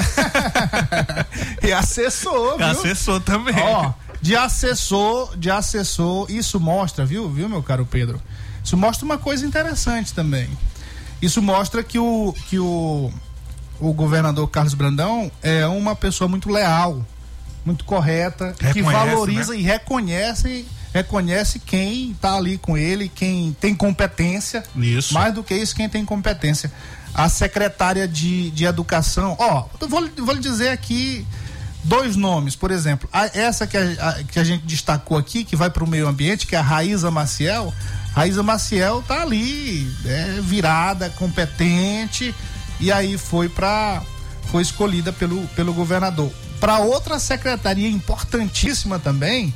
[laughs] e assessor, viu? Assessor também. Ó, de assessor, de assessor, isso mostra, viu, viu, meu caro Pedro? Isso mostra uma coisa interessante também. Isso mostra que o que o, o governador Carlos Brandão é uma pessoa muito leal, muito correta, que Reconhece, valoriza né? e reconhece reconhece quem está ali com ele, quem tem competência. Isso. Mais do que isso, quem tem competência. A secretária de, de educação, ó, vou, vou lhe dizer aqui dois nomes, por exemplo, a- essa que a, a- que a gente destacou aqui, que vai para o meio ambiente, que é a Raíza Maciel. Raíza Maciel tá ali, é, virada, competente, e aí foi para foi escolhida pelo, pelo governador. Para outra secretaria importantíssima também,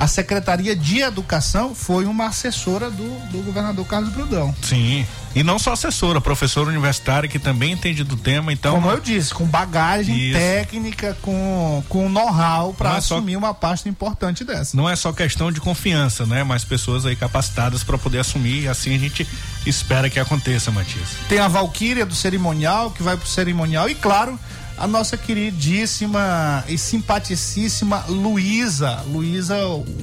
a Secretaria de Educação foi uma assessora do, do governador Carlos Brudão. Sim. E não só assessora, professora universitária que também entende do tema, então. Como eu disse, com bagagem Isso. técnica, com, com know-how para é só- assumir uma pasta importante dessa. Não é só questão de confiança, né? Mas pessoas aí capacitadas para poder assumir e assim a gente espera que aconteça, Matias. Tem a Valquíria do cerimonial, que vai pro cerimonial, e claro, a nossa queridíssima e simpaticíssima Luísa, Luísa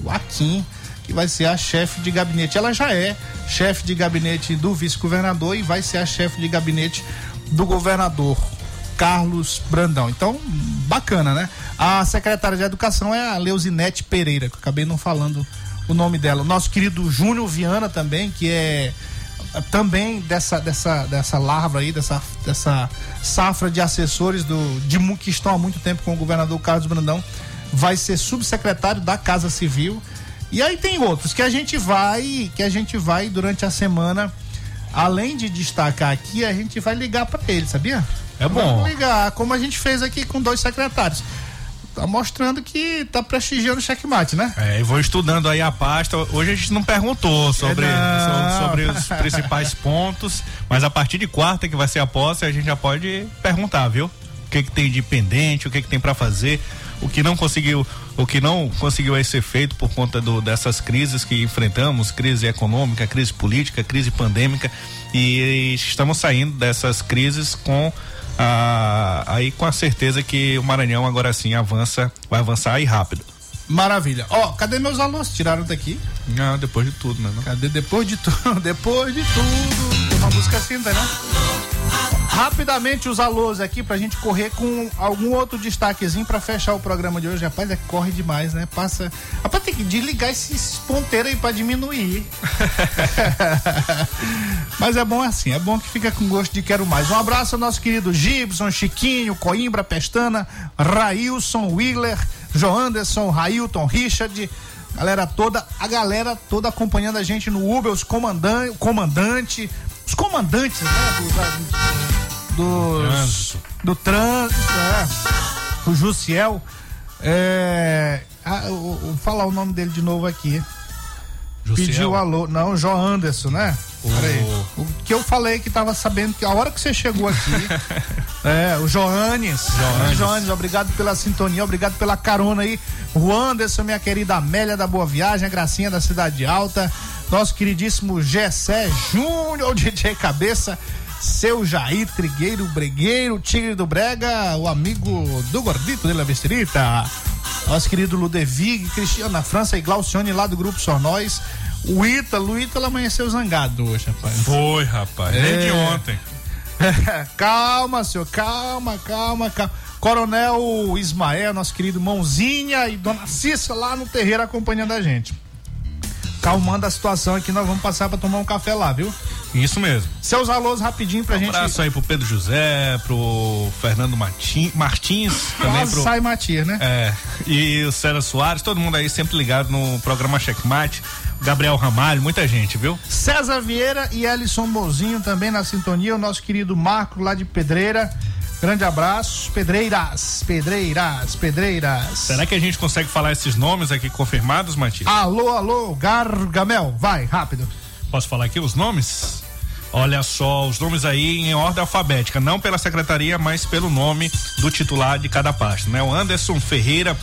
Aquim, que vai ser a chefe de gabinete. Ela já é chefe de gabinete do vice-governador e vai ser a chefe de gabinete do governador. Carlos Brandão. Então, bacana, né? A secretária de Educação é a Leusinete Pereira, que eu acabei não falando o nome dela. Nosso querido Júnior Viana também, que é também dessa, dessa, dessa larva aí, dessa, dessa safra de assessores do, de, que estão há muito tempo com o governador Carlos Brandão, vai ser subsecretário da Casa Civil. E aí tem outros que a gente vai, que a gente vai durante a semana, além de destacar aqui, a gente vai ligar para ele, sabia? É bom. Vamos ligar, como a gente fez aqui com dois secretários. Tá mostrando que tá prestigiando o checkmate, né? É, e vou estudando aí a pasta. Hoje a gente não perguntou sobre, É, não. so- sobre os principais pontos, mas a partir de quarta, que vai ser a posse, a gente já pode perguntar, viu? O que, que tem de pendente, o que, que tem para fazer, o que não conseguiu, o que não conseguiu aí ser feito por conta do, dessas crises que enfrentamos, crise econômica, crise política, crise pandêmica, e estamos saindo dessas crises com a, aí com a certeza que o Maranhão agora sim avança, vai avançar e rápido. Maravilha. Ó, cadê meus alunos? Tiraram daqui? Ah, depois de tudo, né? não? Cadê depois de tudo? [laughs] depois de tudo. Uma música tá, né? Rapidamente os alôs aqui pra gente correr com algum outro destaquezinho pra fechar o programa de hoje. Rapaz, é corre demais, né? Passa. Rapaz, tem que desligar esses ponteiros aí pra diminuir. [laughs] Mas é bom assim, é bom que fica com gosto de quero mais. Um abraço ao nosso querido Gibson, Chiquinho, Coimbra, Pestana, Railson, Willer, Joanderson, Railton, Richard, galera toda, a galera toda acompanhando a gente no Uber, os comandantes, comandante, os comandantes, né, dos, dos do trânsito, é, o Jussiel, é, eu vou falar o nome dele de novo aqui. Jussiel? Pediu alô. Não, João Anderson, né? O- Peraí. O que eu falei que tava sabendo que a hora que você chegou aqui. [laughs] é, o Joanes. Joanes. Joanes, obrigado pela sintonia, obrigado pela carona aí. O Anderson, minha querida Amélia da Boa Viagem, a Gracinha da Cidade Alta, nosso queridíssimo Gessé Júnior, [laughs] DJ Cabeça. Seu Jair Trigueiro Bregueiro, Tigre do Brega, o amigo do Gordito de la Besterita. Nosso querido Ludevig, Cristiano na França e Glaucione lá do Grupo Só Nós. O Ítalo, o Ítalo amanheceu zangado hoje, rapaz. Foi, rapaz. É. Desde ontem. [laughs] calma, senhor, calma, calma, calma. Coronel Ismael, nosso querido Mãozinha e Dona Cissa lá no terreiro acompanhando a gente. Calmando a situação aqui, nós vamos passar para tomar um café lá, viu? Isso mesmo. Seus alôs rapidinho pra Um gente. abraço aí pro Pedro José, pro Fernando Martin, Martins, [laughs] também pro. sai Matias, né? É, e o César Soares, todo mundo aí sempre ligado no programa Checkmate. Gabriel Ramalho, muita gente, viu? César Vieira e Ellison Mozinho também na sintonia, o nosso querido Marco lá de Pedreira. Grande abraço. Pedreiras, Pedreiras, Pedreiras. Será que a gente consegue falar esses nomes aqui confirmados, Matias? Alô, alô, Gargamel, vai, rápido. Posso falar aqui os nomes? Olha só, os nomes aí em ordem alfabética, não pela secretaria, mas pelo nome do titular de cada pasta, né? O Anderson Ferreira,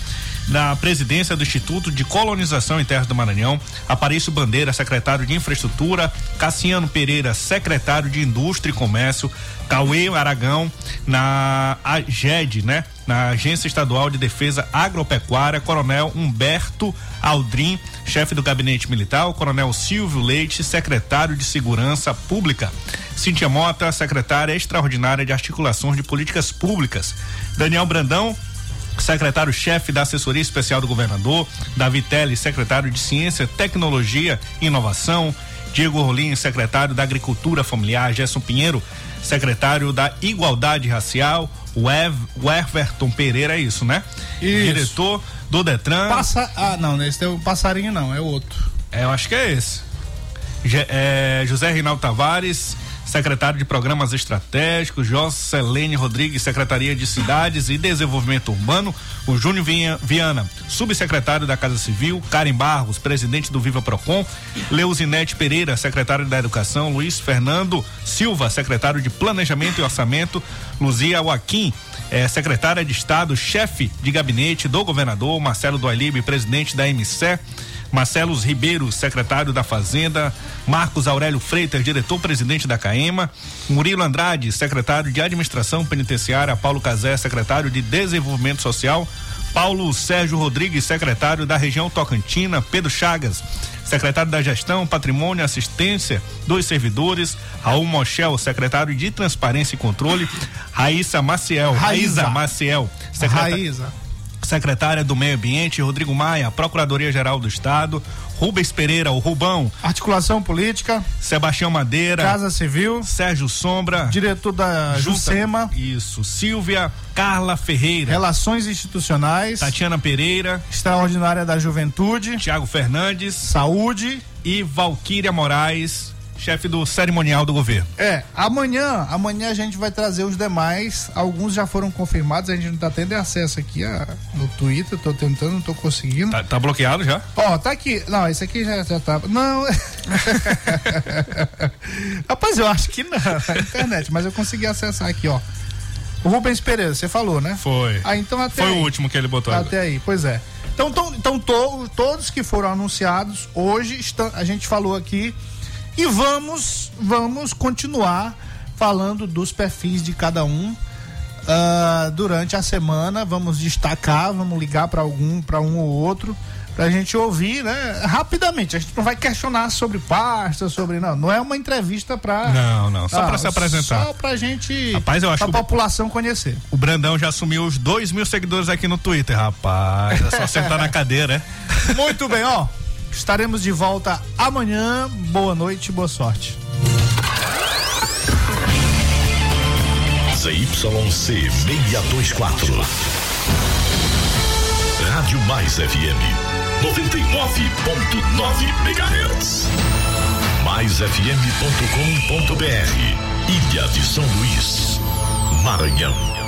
na presidência do Instituto de Colonização em Terras do Maranhão, Aparício Bandeira, secretário de Infraestrutura, Cassiano Pereira, secretário de Indústria e Comércio, Cauê Aragão, na AGED, né? Na Agência Estadual de Defesa Agropecuária, Coronel Humberto Aldrin, chefe do Gabinete Militar, Coronel Silvio Leite, secretário de Segurança Pública, Cíntia Mota, secretária extraordinária de Articulações de Políticas Públicas, Daniel Brandão, secretário-chefe da Assessoria Especial do Governador, Davi Teles, secretário de Ciência, Tecnologia e Inovação, Diego Rolim, secretário da Agricultura Familiar, Gerson Pinheiro, secretário da Igualdade Racial, o, Ev, o Everton Pereira, é isso, né? Isso. Diretor do Detran. Passa. Ah, não, esse é o passarinho, não, é outro. É, eu acho que é esse. Je- é, José Reinaldo Tavares, secretário de Programas Estratégicos, Jocelene Rodrigues, Secretaria de Cidades e Desenvolvimento Urbano, o Júnior Viana, subsecretário da Casa Civil, Karen Barros, presidente do Viva Procon, Leuzinete Pereira, secretário da Educação, Luiz Fernando Silva, secretário de Planejamento e Orçamento, Luzia Joaquim, é, secretária de Estado, chefe de gabinete do governador, Marcelo Doilibe, presidente da MCE, Marcelo Ribeiro, secretário da Fazenda, Marcos Aurélio Freitas, diretor-presidente da CAEMA, Murilo Andrade, secretário de Administração Penitenciária, Paulo Cazé, secretário de Desenvolvimento Social, Paulo Sérgio Rodrigues, secretário da região Tocantina, Pedro Chagas, secretário da Gestão, Patrimônio e Assistência dos Servidores, Raul Mochel, secretário de Transparência e Controle, Raíssa Maciel, Raíza. Raíza Maciel, secretária Raíza. Secretária do Meio Ambiente, Rodrigo Maia, Procuradoria-Geral do Estado, Rubens Pereira, o Rubão, Articulação política, Sebastião Madeira, Casa Civil, Sérgio Sombra, diretor da Jusema, Isso, Silvia Carla Ferreira, Relações Institucionais, Tatiana Pereira, Extraordinária da Juventude, Tiago Fernandes. Saúde. e Valquíria Moraes, chefe do cerimonial do governo. É, amanhã, amanhã a gente vai trazer os demais. Alguns já foram confirmados, a gente não tá tendo acesso aqui a, no Twitter, tô tentando, não tô conseguindo. Tá, tá bloqueado já? Ó, tá aqui. Não, esse aqui já, já tá. Não. [laughs] Rapaz, eu acho que não, na internet, mas eu consegui acessar aqui, ó. O Rubens Pereira, você falou, né? Foi. Ah, então até Foi aí. o último que ele botou. Até aí, pois é. Então, to- então to- todos que foram anunciados hoje estão, a gente falou aqui e vamos vamos continuar falando dos perfis de cada um ah, durante a semana. Vamos destacar, vamos ligar para algum, para um ou outro, pra gente ouvir, né? Rapidamente. A gente não vai questionar sobre pasta, sobre não. Não é uma entrevista para Não, não, só pra se apresentar. Só pra gente, Rapaz, eu acho o- população conhecer. O Brandão já assumiu os dois mil seguidores aqui no Twitter, rapaz. É só sentar na cadeira, é? Muito bem, ó. Estaremos de volta amanhã. Boa noite, boa sorte. ZYC 624. Rádio Mais FM 99.9 MHz. MaisFM.com.br Ilha de São Luís, Maranhão.